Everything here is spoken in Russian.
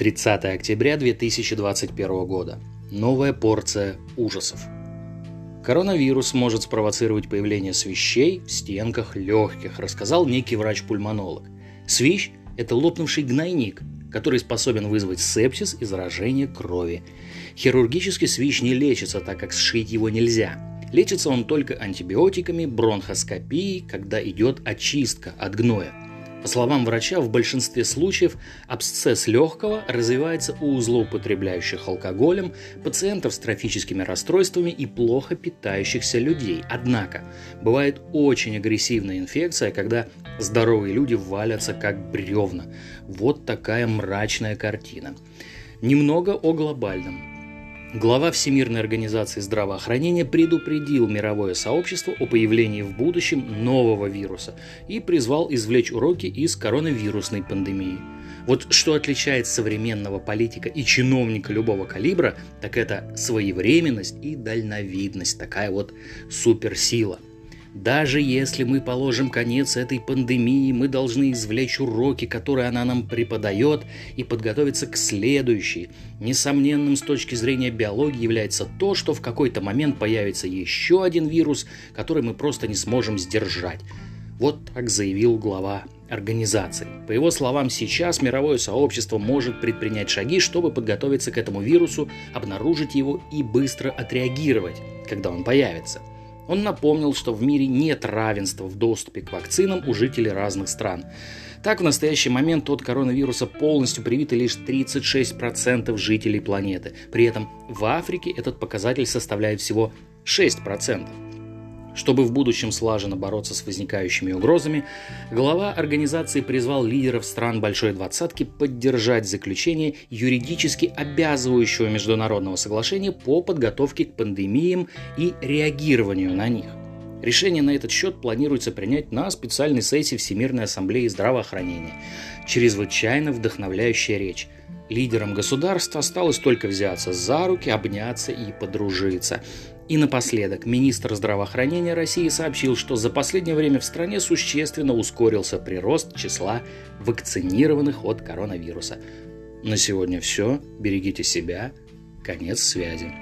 30 октября 2021 года. Новая порция ужасов. Коронавирус может спровоцировать появление свищей в стенках легких, рассказал некий врач-пульмонолог. Свищ – это лопнувший гнойник, который способен вызвать сепсис и заражение крови. Хирургический свищ не лечится, так как сшить его нельзя. Лечится он только антибиотиками, бронхоскопией, когда идет очистка от гноя. По словам врача, в большинстве случаев абсцесс легкого развивается у злоупотребляющих алкоголем, пациентов с трофическими расстройствами и плохо питающихся людей. Однако, бывает очень агрессивная инфекция, когда здоровые люди валятся как бревна. Вот такая мрачная картина. Немного о глобальном. Глава Всемирной организации здравоохранения предупредил мировое сообщество о появлении в будущем нового вируса и призвал извлечь уроки из коронавирусной пандемии. Вот что отличает современного политика и чиновника любого калибра, так это своевременность и дальновидность, такая вот суперсила – даже если мы положим конец этой пандемии, мы должны извлечь уроки, которые она нам преподает, и подготовиться к следующей. Несомненным с точки зрения биологии является то, что в какой-то момент появится еще один вирус, который мы просто не сможем сдержать. Вот так заявил глава организации. По его словам, сейчас мировое сообщество может предпринять шаги, чтобы подготовиться к этому вирусу, обнаружить его и быстро отреагировать, когда он появится – он напомнил, что в мире нет равенства в доступе к вакцинам у жителей разных стран. Так, в настоящий момент от коронавируса полностью привиты лишь 36% жителей планеты. При этом в Африке этот показатель составляет всего 6%. Чтобы в будущем слаженно бороться с возникающими угрозами, глава организации призвал лидеров стран Большой Двадцатки поддержать заключение юридически обязывающего международного соглашения по подготовке к пандемиям и реагированию на них. Решение на этот счет планируется принять на специальной сессии Всемирной ассамблеи здравоохранения. Чрезвычайно вдохновляющая речь. Лидерам государства осталось только взяться за руки, обняться и подружиться. И напоследок, министр здравоохранения России сообщил, что за последнее время в стране существенно ускорился прирост числа вакцинированных от коронавируса. На сегодня все. Берегите себя. Конец связи.